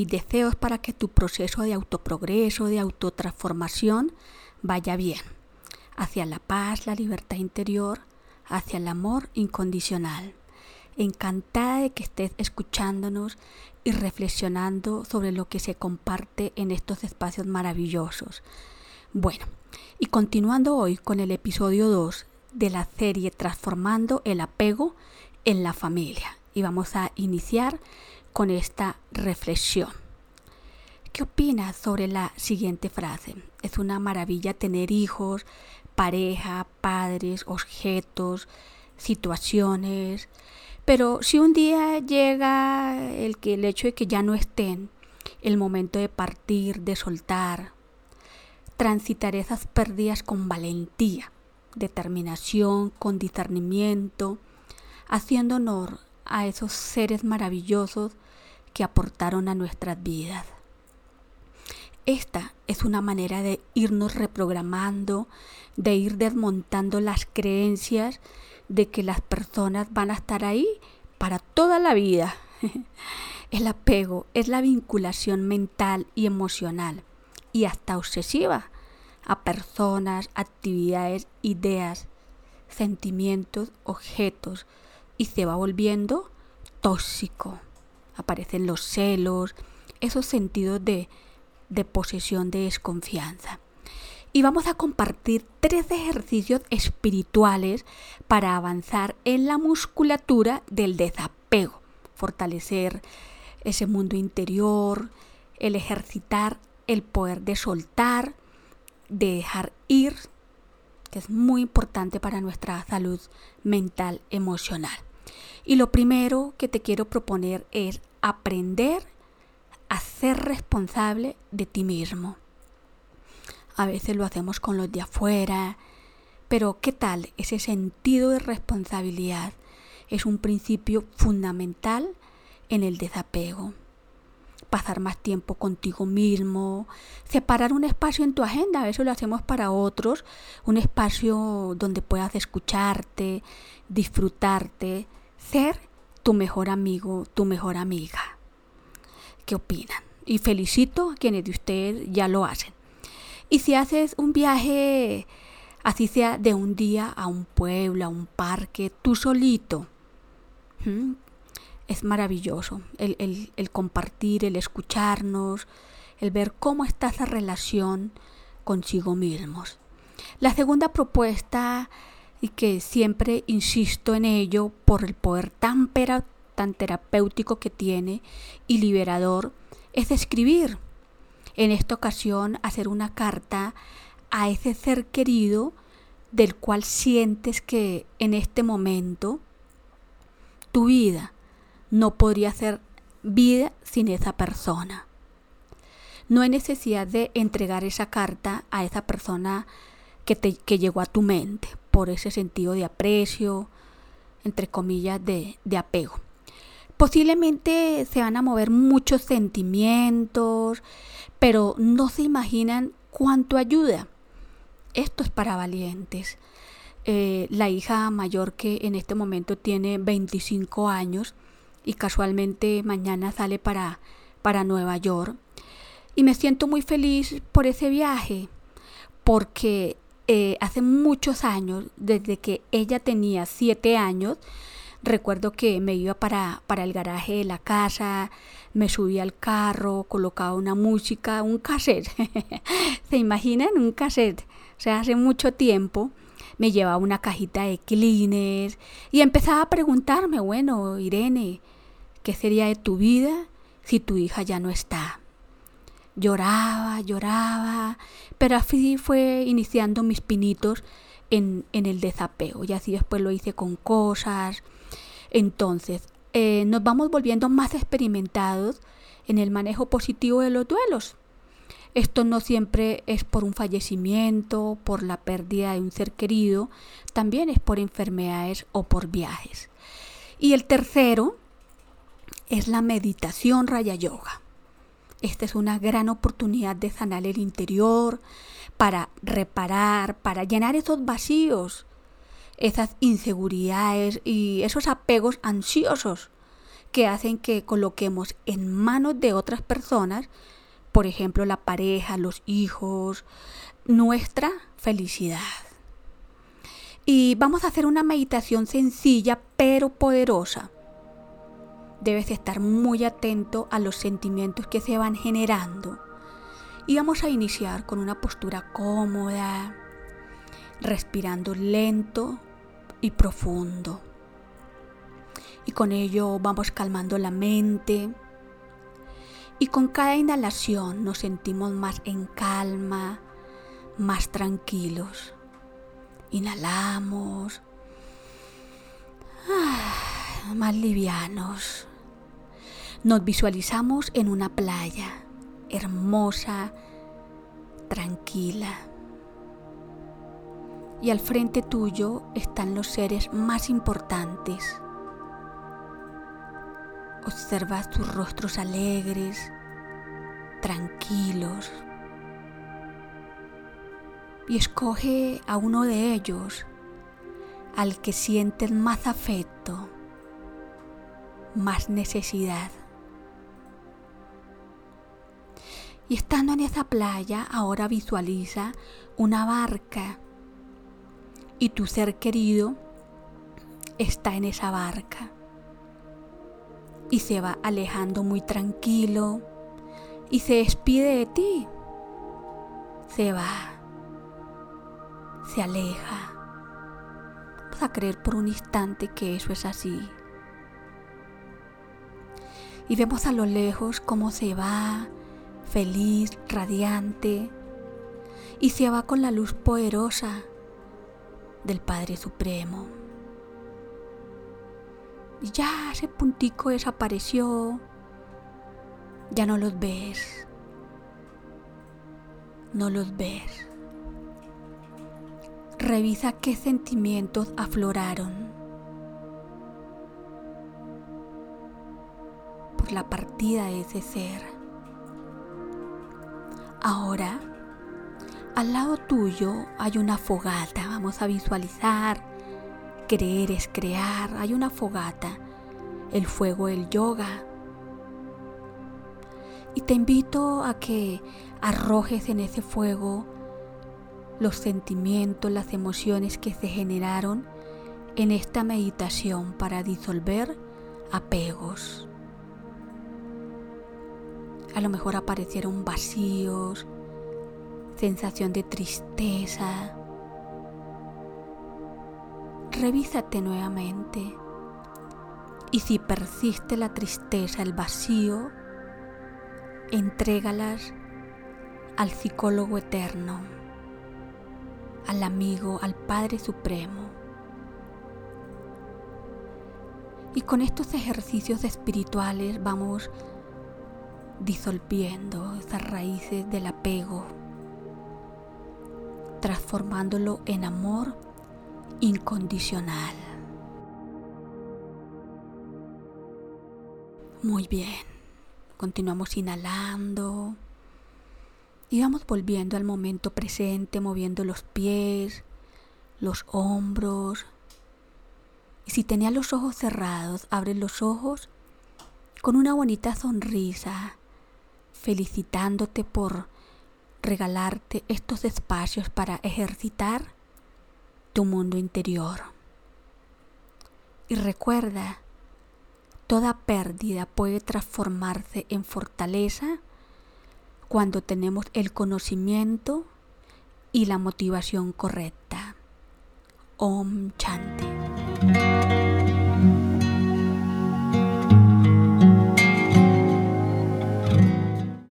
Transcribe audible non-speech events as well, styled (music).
mis deseos para que tu proceso de autoprogreso, de autotransformación vaya bien, hacia la paz, la libertad interior, hacia el amor incondicional. Encantada de que estés escuchándonos y reflexionando sobre lo que se comparte en estos espacios maravillosos. Bueno, y continuando hoy con el episodio 2 de la serie Transformando el apego en la familia. Y vamos a iniciar con esta reflexión. ¿Qué opinas sobre la siguiente frase? Es una maravilla tener hijos, pareja, padres, objetos, situaciones, pero si un día llega el, que, el hecho de que ya no estén, el momento de partir, de soltar, transitar esas pérdidas con valentía, determinación, con discernimiento, haciendo honor a esos seres maravillosos que aportaron a nuestras vidas. Esta es una manera de irnos reprogramando, de ir desmontando las creencias de que las personas van a estar ahí para toda la vida. (laughs) El apego es la vinculación mental y emocional y hasta obsesiva a personas, actividades, ideas, sentimientos, objetos y se va volviendo tóxico. Aparecen los celos, esos sentidos de, de posesión, de desconfianza. Y vamos a compartir tres ejercicios espirituales para avanzar en la musculatura del desapego, fortalecer ese mundo interior, el ejercitar el poder de soltar, de dejar ir, que es muy importante para nuestra salud mental, emocional. Y lo primero que te quiero proponer es aprender a ser responsable de ti mismo. A veces lo hacemos con los de afuera, pero ¿qué tal ese sentido de responsabilidad? Es un principio fundamental en el desapego pasar más tiempo contigo mismo, separar un espacio en tu agenda, eso lo hacemos para otros, un espacio donde puedas escucharte, disfrutarte, ser tu mejor amigo, tu mejor amiga. ¿Qué opinan? Y felicito a quienes de ustedes ya lo hacen. Y si haces un viaje, así sea de un día a un pueblo, a un parque, tú solito, es maravilloso el, compartir, el escucharnos, el ver cómo está esa relación consigo mismos. La segunda propuesta, y que siempre insisto en ello por el poder tan, tan terapéutico que tiene y liberador, es escribir. En esta ocasión, hacer una carta a ese ser querido del cual sientes que en este momento tu vida no podría ser vida sin esa persona. No hay necesidad de entregar esa carta a esa persona que, te, que llegó a tu mente por ese sentido de aprecio, entre comillas, de, de apego. Posiblemente se van a mover muchos sentimientos, pero no se imaginan cuánto ayuda. Esto es para valientes. Eh, la hija mayor que en este momento tiene 25 años, y casualmente mañana sale para, para Nueva York. Y me siento muy feliz por ese viaje, porque eh, hace muchos años, desde que ella tenía siete años, recuerdo que me iba para, para el garaje de la casa, me subía al carro, colocaba una música, un cassette. (laughs) ¿Se imaginan? Un cassette. O sea, hace mucho tiempo me llevaba una cajita de cleaners y empezaba a preguntarme, bueno, Irene, ¿qué sería de tu vida si tu hija ya no está? Lloraba, lloraba, pero así fue iniciando mis pinitos en, el desapego y así después lo hice con cosas. Entonces, eh, nos vamos volviendo más experimentados en el manejo positivo de los duelos. Esto no siempre es por un fallecimiento, por la pérdida de un ser querido, también es por enfermedades o por viajes. Y el tercero es la meditación Raya Yoga. Esta es una gran oportunidad de sanar el interior, para reparar, para llenar esos vacíos, esas inseguridades y esos apegos ansiosos que hacen que coloquemos en manos de otras personas, por ejemplo la pareja, los hijos, nuestra felicidad. Y vamos a hacer una meditación sencilla pero poderosa. Debes estar muy atento a los sentimientos que se van generando. Y vamos a iniciar con una postura cómoda, respirando lento y profundo. Y con ello vamos calmando la mente. Y con cada inhalación nos sentimos más en calma, más tranquilos. Inhalamos. Ah, más livianos. Nos visualizamos en una playa hermosa, tranquila. Y al frente tuyo están los seres más importantes. Observa tus rostros alegres, tranquilos y escoge a uno de ellos al que sientes más afecto, más necesidad. Y estando en esa playa, ahora visualiza una barca y tu ser querido está en esa barca y se va alejando muy tranquilo y se despide de ti. Se va se aleja. Vamos a creer por un instante que eso es así. Y vemos a lo lejos cómo se va, feliz, radiante, y se va con la luz poderosa del Padre Supremo. Y ya ese puntico desapareció, ya no los ves, no los ves. Revisa qué sentimientos afloraron por la partida de ese ser. Ahora, al lado tuyo hay una fogata. Vamos a visualizar. Creer es crear. Hay una fogata. El fuego del yoga. Y te invito a que arrojes en ese fuego los sentimientos, las emociones que se generaron en esta meditación para disolver apegos. A lo mejor aparecieron vacíos, sensación de tristeza. Revísate nuevamente. Y si persiste la tristeza, el vacío, entrégalas al psicólogo eterno al amigo, al Padre Supremo. Y con estos ejercicios espirituales vamos disolviendo esas raíces del apego, transformándolo en amor incondicional. Muy bien, continuamos inhalando. Y vamos volviendo al momento presente, moviendo los pies, los hombros. Y si tenía los ojos cerrados, abre los ojos con una bonita sonrisa, felicitándote por regalarte estos espacios para ejercitar tu mundo interior. Y recuerda, toda pérdida puede transformarse en fortaleza cuando tenemos el conocimiento y la motivación correcta. Om Chant.